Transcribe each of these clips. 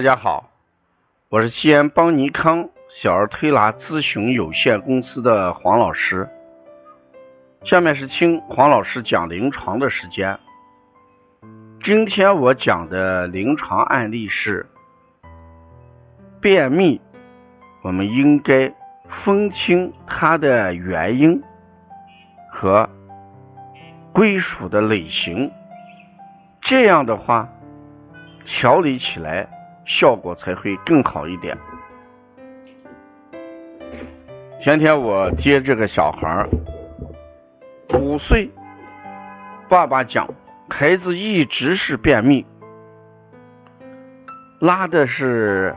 大家好，我是西安邦尼康小儿推拿咨询有限公司的黄老师。下面是听黄老师讲临床的时间。今天我讲的临床案例是便秘，我们应该分清它的原因和归属的类型，这样的话调理起来效果才会更好一点。前天我接这个小孩儿，五岁，爸爸讲。孩子一直是便秘，拉的是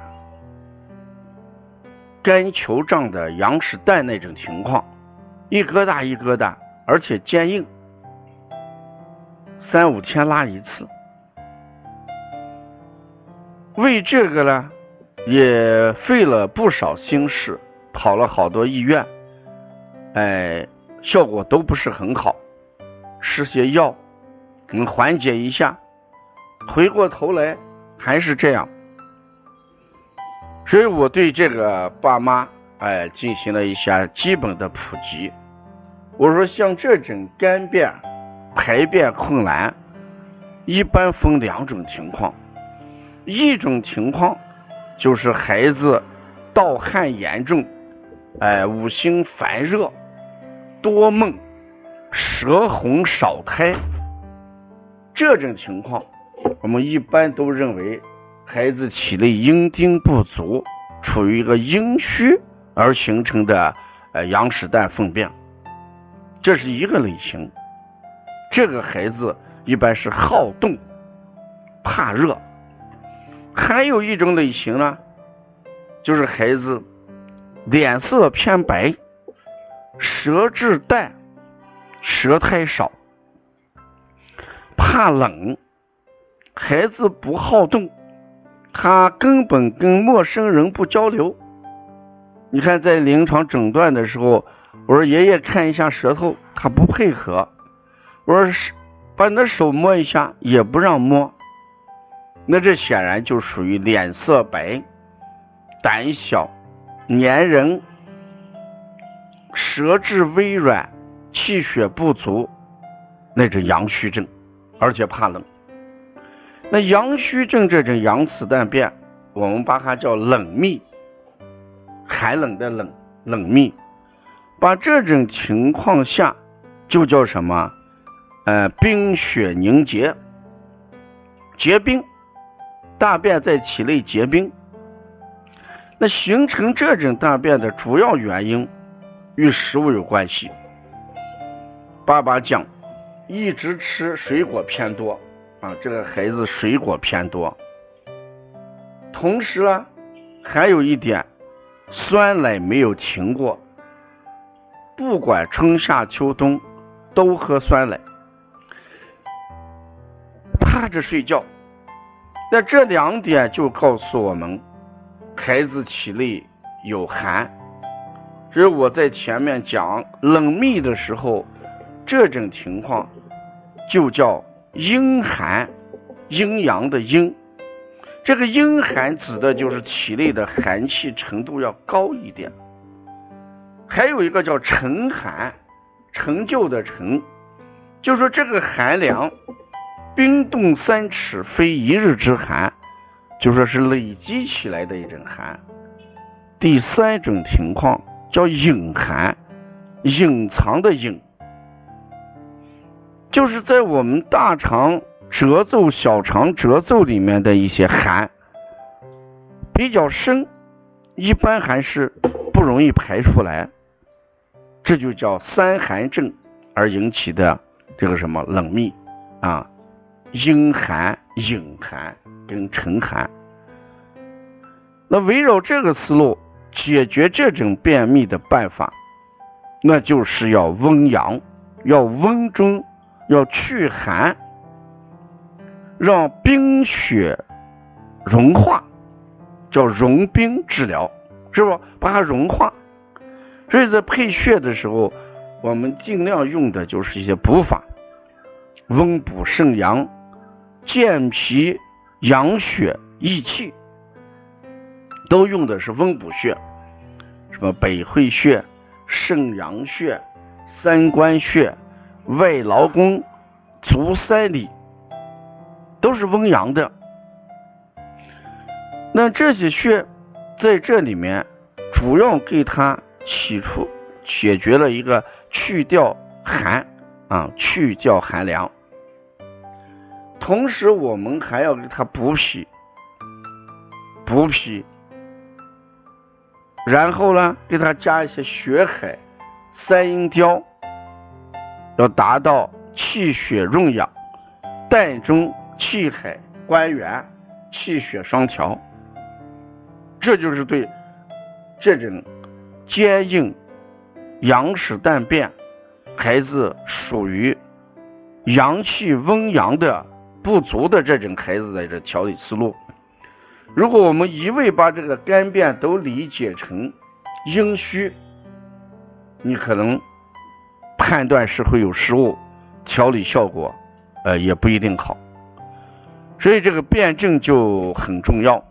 干球状的羊屎蛋那种情况，一疙瘩一疙瘩，而且坚硬，三五天拉一次。为这个呢，也费了不少心思，跑了好多医院，哎，效果都不是很好，吃些药。能缓解一下，回过头来还是这样，所以我对这个爸妈哎进行了一下基本的普及。我说像这种干便、排便困难，一般分两种情况，一种情况就是孩子盗汗严重，哎，五心烦热、多梦、舌红少苔。这种情况，我们一般都认为孩子体内阴丁不足，处于一个阴虚而形成的呃羊屎蛋粪便，这是一个类型。这个孩子一般是好动、怕热。还有一种类型呢，就是孩子脸色偏白、舌质淡、舌苔少。怕冷，孩子不好动，他根本跟陌生人不交流。你看，在临床诊断的时候，我说爷爷看一下舌头，他不配合。我说，把你的手摸一下，也不让摸。那这显然就属于脸色白、胆小、粘人、舌质微软、气血不足，那种阳虚症。而且怕冷，那阳虚症这种羊屎蛋变，我们把它叫冷秘，寒冷的冷冷秘，把这种情况下就叫什么？呃，冰雪凝结，结冰，大便在体内结冰。那形成这种大便的主要原因与食物有关系。爸爸讲。一直吃水果偏多啊，这个孩子水果偏多。同时啊，还有一点，酸奶没有停过，不管春夏秋冬都喝酸奶，趴着睡觉。那这两点就告诉我们，孩子体内有寒。所以我在前面讲冷秘的时候。这种情况就叫阴寒，阴阳的阴。这个阴寒指的就是体内的寒气程度要高一点。还有一个叫陈寒，成就的成，就说这个寒凉，冰冻三尺非一日之寒，就说是累积起来的一种寒。第三种情况叫隐寒，隐藏的隐。就是在我们大肠褶皱、小肠褶皱里面的一些寒比较深，一般还是不容易排出来，这就叫三寒症而引起的这个什么冷秘啊，阴寒、隐寒跟沉寒。那围绕这个思路解决这种便秘的办法，那就是要温阳，要温中。要祛寒，让冰雪融化，叫融冰治疗，是不？把它融化。所以在配穴的时候，我们尽量用的就是一些补法，温补肾阳，健脾养血益气，都用的是温补穴，什么百会穴、肾阳穴、三关穴、外劳宫、足三里，都是温阳的。那这些穴在这里面，主要给它起出解决了一个去掉寒啊，去掉寒凉。同时，我们还要给他补脾，补脾，然后呢，给他加一些血海、三阴交，要达到气血润养、膻中气海关元、气血双调。这就是对这种坚硬、阳实淡变孩子属于阳气温阳的。不足的这种孩子的这调理思路，如果我们一味把这个肝变都理解成阴虚，你可能判断是会有失误，调理效果呃也不一定好。所以这个辩证就很重要。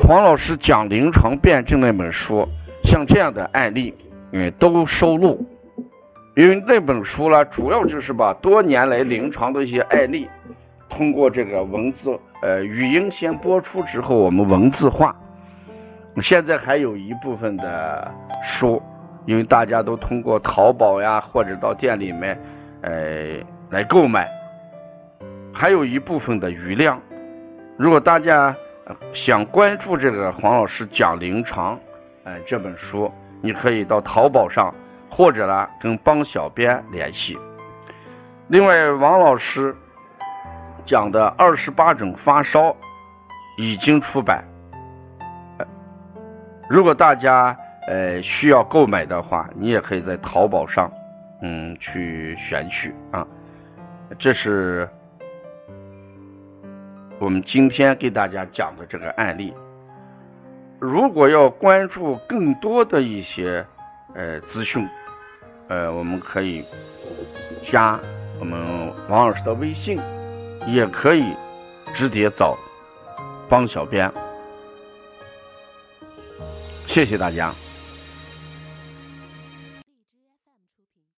黄老师讲临床辩证那本书，像这样的案例，嗯，都收录，因为那本书呢，主要就是把多年来临床的一些案例。通过这个文字，呃，语音先播出之后，我们文字化。现在还有一部分的书，因为大家都通过淘宝呀，或者到店里面，呃，来购买。还有一部分的余量，如果大家想关注这个黄老师讲临床，哎，这本书，你可以到淘宝上，或者呢跟帮小编联系。另外，王老师。讲的二十八种发烧已经出版，如果大家呃需要购买的话，你也可以在淘宝上嗯去选取啊。这是我们今天给大家讲的这个案例。如果要关注更多的一些呃资讯，呃，我们可以加我们王老师的微信。也可以直接找帮小编，谢谢大家。